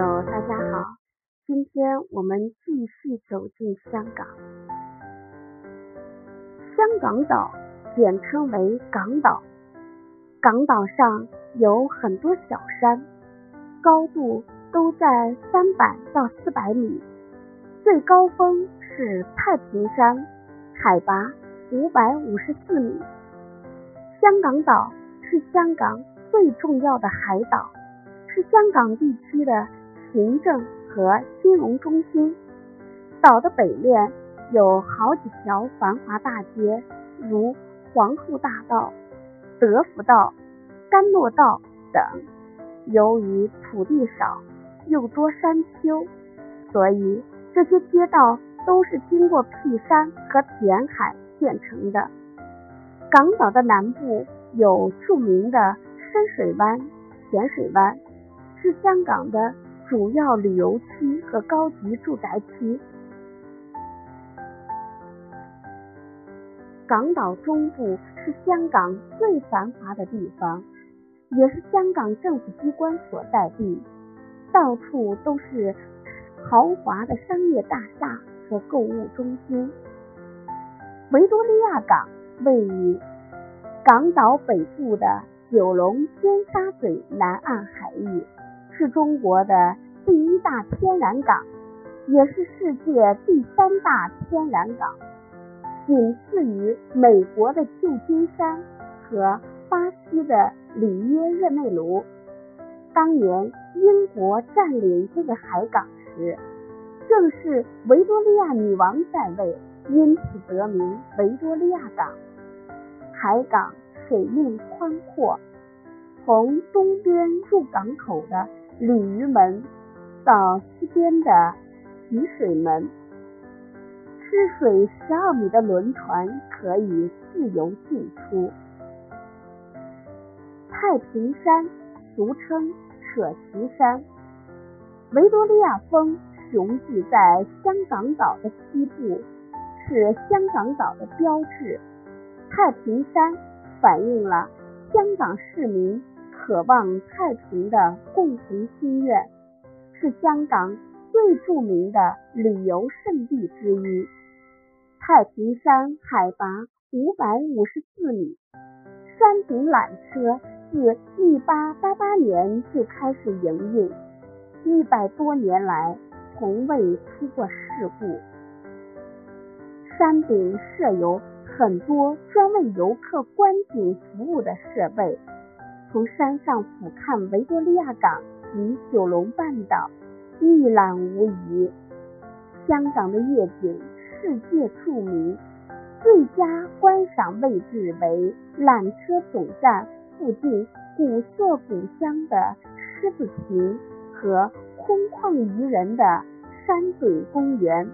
大家好，今天我们继续走进香港。香港岛简称为港岛，港岛上有很多小山，高度都在三百到四百米，最高峰是太平山，海拔五百五十四米。香港岛是香港最重要的海岛，是香港地区的行政和金融中心。岛的北面。有好几条繁华大街，如皇后大道、德福道、甘洛道等。由于土地少，又多山丘，所以这些街道都是经过辟山和填海建成的。港岛的南部有著名的深水湾、浅水湾，是香港的主要旅游区和高级住宅区。港岛中部是香港最繁华的地方，也是香港政府机关所在地，到处都是豪华的商业大厦和购物中心。维多利亚港位于港岛北部的九龙尖沙咀南岸海域，是中国的第一大天然港，也是世界第三大天然港。仅次于美国的旧金山和巴西的里约热内卢。当年英国占领这个海港时，正是维多利亚女王在位，因此得名维多利亚港。海港水面宽阔，从东边入港口的鲤鱼门到西边的提水门。吃水十二米的轮船可以自由进出。太平山俗称扯旗山，维多利亚峰雄踞在香港岛的西部，是香港岛的标志。太平山反映了香港市民渴望太平的共同心愿，是香港最著名的旅游胜地之一。太平山海拔五百五十四米，山顶缆车自一八八八年就开始营运，一百多年来从未出过事故。山顶设有很多专为游客观景服务的设备，从山上俯瞰维多利亚港及九龙半岛，一览无遗。香港的夜景。世界著名，最佳观赏位置为缆车总站附近古色古香的狮子亭和空旷宜人的山顶公园。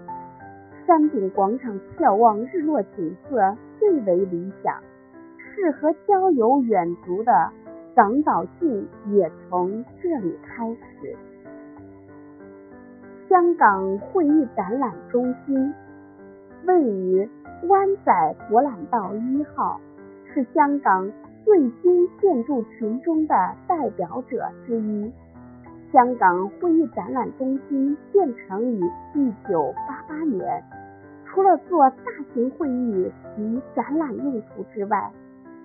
山顶广场眺望日落景色最为理想，适合郊游远足的港岛径也从这里开始。香港会议展览中心。位于湾仔博览道一号，是香港最新建筑群中的代表者之一。香港会议展览中心建成于一九八八年，除了做大型会议及展览用途之外，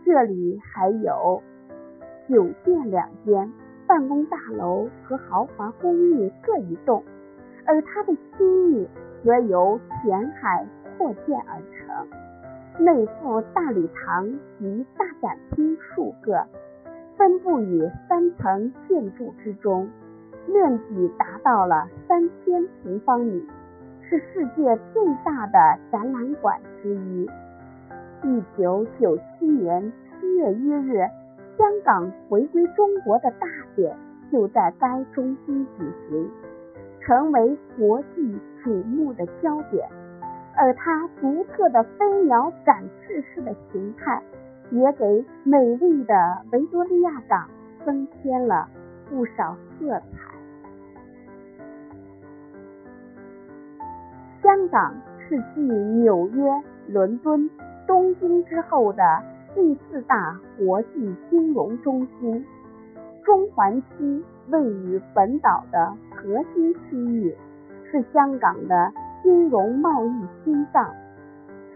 这里还有酒店两间、办公大楼和豪华公寓各一栋，而它的区域则由填海。扩建而成，内附大礼堂及大展厅数个，分布于三层建筑之中，面积达到了三千平方米，是世界最大的展览馆之一。一九九七年七月一日，香港回归中国的大典就在该中心举行，成为国际瞩目的焦点。而它独特的飞鸟展翅式的形态，也给美丽的维多利亚港增添了不少色彩。香港是继纽约、伦敦、东京之后的第四大国际金融中心。中环区位于本岛的核心区域，是香港的金融贸易心脏。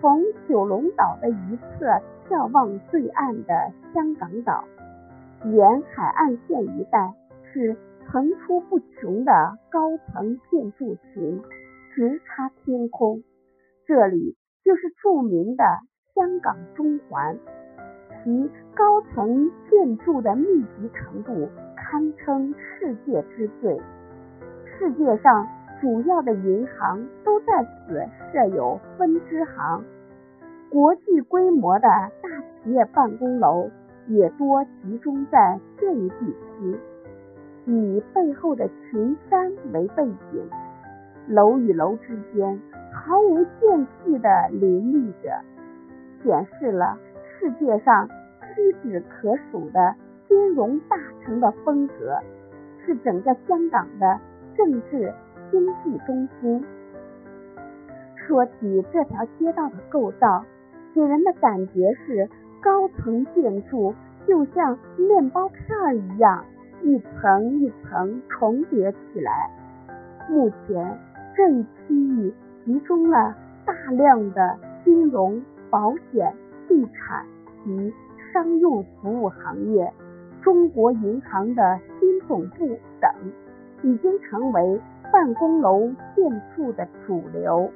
从九龙岛的一侧眺望对岸的香港岛，沿海岸线一带是层出不穷的高层建筑群，直插天空。这里就是著名的香港中环，其高层建筑的密集程度堪称世界之最。世界上主要的银行都在此设有分支行，国际规模的大企业办公楼也多集中在这一地区。以背后的群山为背景，楼与楼之间。毫无间隙的林立着，显示了世界上屈指可数的金融大城的风格，是整个香港的政治经济中心。说起这条街道的构造，给人的感觉是高层建筑就像面包片一样，一层一层重叠起来。目前这一区域。集中了大量的金融、保险、地产及商用服务行业，中国银行的新总部等，已经成为办公楼建筑的主流。